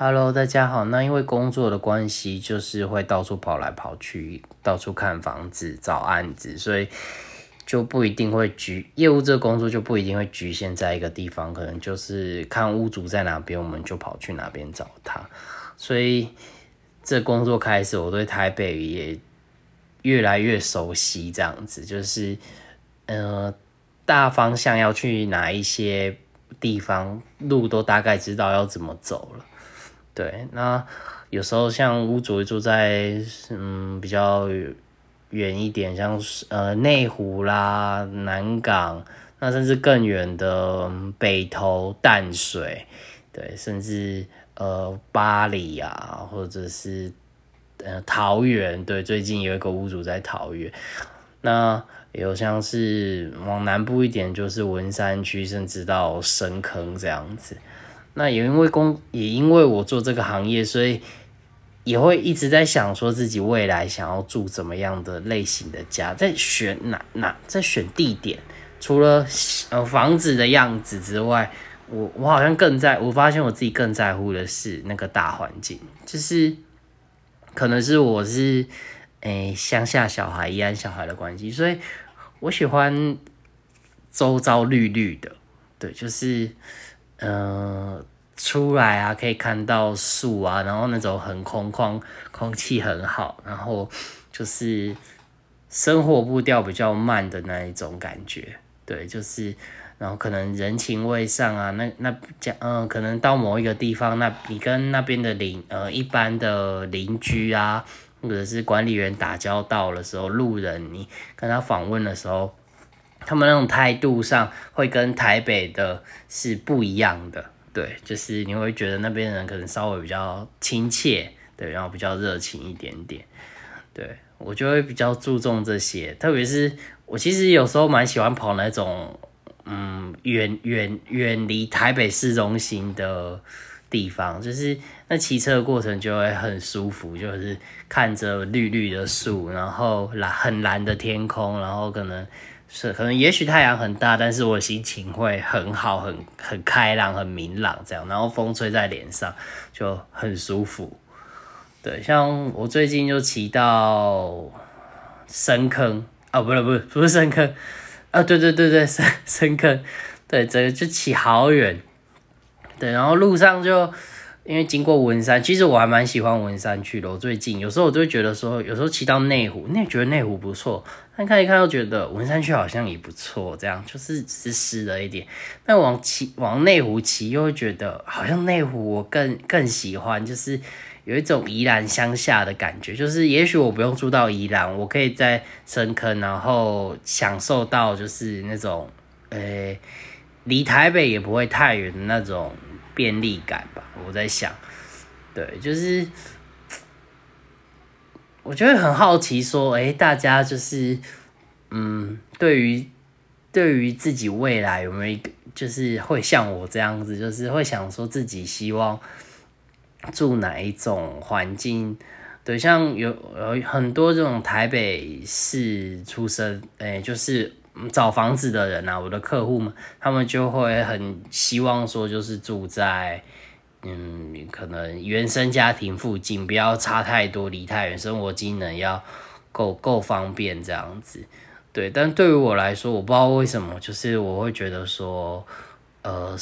Hello，大家好。那因为工作的关系，就是会到处跑来跑去，到处看房子、找案子，所以就不一定会局业务这工作就不一定会局限在一个地方，可能就是看屋主在哪边，我们就跑去哪边找他。所以这工作开始，我对台北也越来越熟悉，这样子就是呃大方向要去哪一些地方，路都大概知道要怎么走了。对，那有时候像屋主住在嗯比较远一点，像呃内湖啦、南港，那甚至更远的北投、淡水，对，甚至呃巴黎啊，或者是呃桃园，对，最近有一个屋主在桃园，那有像是往南部一点，就是文山区，甚至到深坑这样子。那也因为工，也因为我做这个行业，所以也会一直在想说自己未来想要住怎么样的类型的家，在选哪哪，在选地点。除了呃房子的样子之外，我我好像更在，我发现我自己更在乎的是那个大环境，就是可能是我是诶乡下小孩、宜安小孩的关系，所以我喜欢周遭绿绿的，对，就是。嗯，出来啊，可以看到树啊，然后那种很空旷，空气很好，然后就是生活步调比较慢的那一种感觉，对，就是然后可能人情味上啊，那那讲嗯，可能到某一个地方，那你跟那边的邻呃一般的邻居啊，或者是管理员打交道的时候，路人你跟他访问的时候。他们那种态度上会跟台北的是不一样的，对，就是你会觉得那边人可能稍微比较亲切，对，然后比较热情一点点，对我就会比较注重这些，特别是我其实有时候蛮喜欢跑那种，嗯，远远远离台北市中心的地方，就是那骑车的过程就会很舒服，就是看着绿绿的树，然后蓝很蓝的天空，然后可能。是，可能也许太阳很大，但是我心情会很好，很很开朗，很明朗这样，然后风吹在脸上就很舒服。对，像我最近就骑到深坑，啊，不是不是不是深坑，啊，对对对对深深坑，对，这个就骑好远，对，然后路上就。因为经过文山，其实我还蛮喜欢文山区的。我最近有时候我就会觉得说，有时候骑到内湖，那觉得内湖不错，但看一看又觉得文山区好像也不错，这样就是湿湿了一点。但往骑往内湖骑，又会觉得好像内湖我更更喜欢，就是有一种宜兰乡下的感觉。就是也许我不用住到宜兰，我可以在深坑，然后享受到就是那种，呃，离台北也不会太远的那种。便利感吧，我在想，对，就是我觉得很好奇，说，哎，大家就是，嗯，对于对于自己未来有没有一个，就是会像我这样子，就是会想说自己希望住哪一种环境？对，像有有很多这种台北市出生，哎，就是。找房子的人啊，我的客户们，他们就会很希望说，就是住在，嗯，可能原生家庭附近，不要差太多，离太远，生活机能要够够方便这样子。对，但对于我来说，我不知道为什么，就是我会觉得说，呃，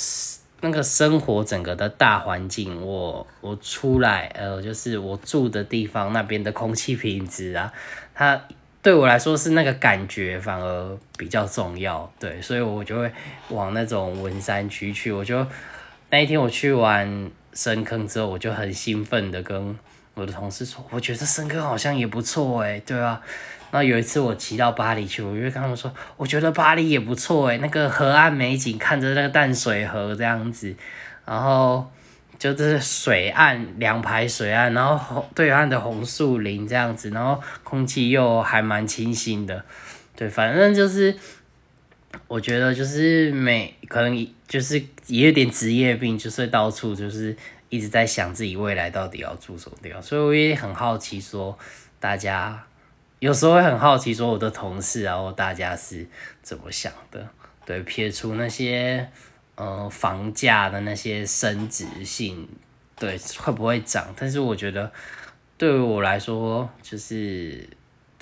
那个生活整个的大环境，我我出来，呃，就是我住的地方那边的空气品质啊，它。对我来说是那个感觉反而比较重要，对，所以我就会往那种文山区去。我就那一天我去完深坑之后，我就很兴奋的跟我的同事说，我觉得深坑好像也不错诶，对啊。然后有一次我骑到巴黎去，我就跟他们说，我觉得巴黎也不错诶，那个河岸美景，看着那个淡水河这样子，然后。就是水岸两排水岸，然后对岸的红树林这样子，然后空气又还蛮清新的，对，反正就是我觉得就是每可能就是也有点职业病，就是到处就是一直在想自己未来到底要住什么地方，所以我也很好奇说大家有时候会很好奇说我的同事然后大家是怎么想的，对，撇除那些。呃，房价的那些升值性对会不会涨，但是我觉得对于我来说，就是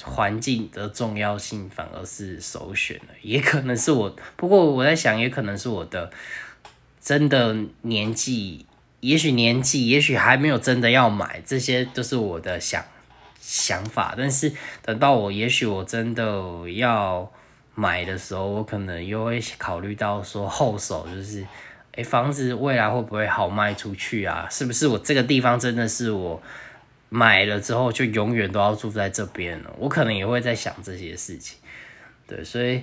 环境的重要性反而是首选了，也可能是我，不过我在想，也可能是我的真的年纪，也许年纪，也许还没有真的要买，这些都是我的想想法，但是等到我，也许我真的要买的时候，我可能又会考虑到说后手就是。哎，房子未来会不会好卖出去啊？是不是我这个地方真的是我买了之后就永远都要住在这边了？我可能也会在想这些事情。对，所以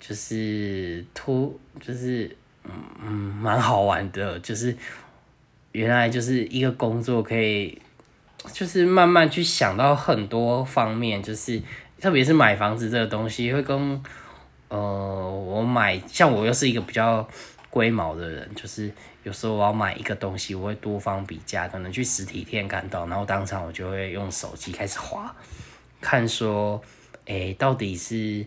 就是突就是嗯嗯蛮好玩的，就是原来就是一个工作可以就是慢慢去想到很多方面，就是特别是买房子这个东西会跟呃我买像我又是一个比较。龟毛的人，就是有时候我要买一个东西，我会多方比价，可能去实体店看到，然后当场我就会用手机开始划，看说，哎，到底是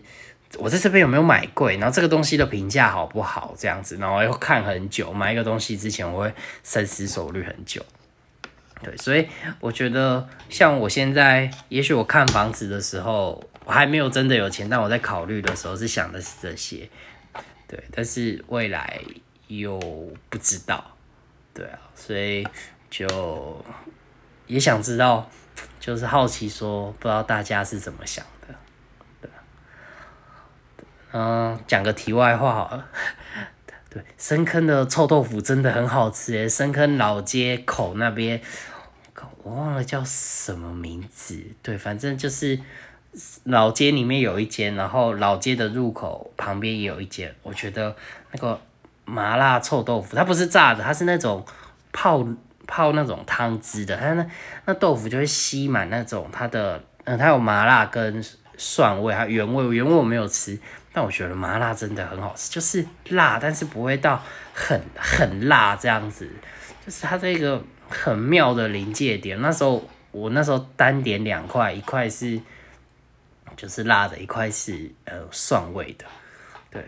我在这边有没有买贵，然后这个东西的评价好不好，这样子，然后要看很久，买一个东西之前我会深思熟虑很久，对，所以我觉得像我现在，也许我看房子的时候，我还没有真的有钱，但我在考虑的时候是想的是这些。对，但是未来又不知道，对啊，所以就也想知道，就是好奇说，不知道大家是怎么想的，对，嗯，讲个题外话好了，对，深坑的臭豆腐真的很好吃诶，深坑老街口那边，我忘了叫什么名字，对，反正就是。老街里面有一间，然后老街的入口旁边也有一间。我觉得那个麻辣臭豆腐，它不是炸的，它是那种泡泡那种汤汁的。它那那豆腐就会吸满那种它的，嗯，它有麻辣跟蒜味，还有原味。原味我没有吃，但我觉得麻辣真的很好吃，就是辣，但是不会到很很辣这样子。就是它这个很妙的临界点。那时候我那时候单点两块，一块是。就是辣的一块是呃蒜味的，对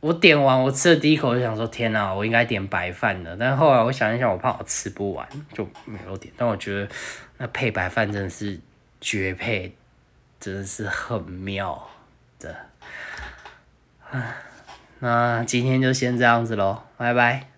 我点完我吃了第一口就想说天哪，我应该点白饭的，但后来我想一想，我怕我吃不完就没有点。但我觉得那配白饭真的是绝配，真的是很妙的。那今天就先这样子喽，拜拜。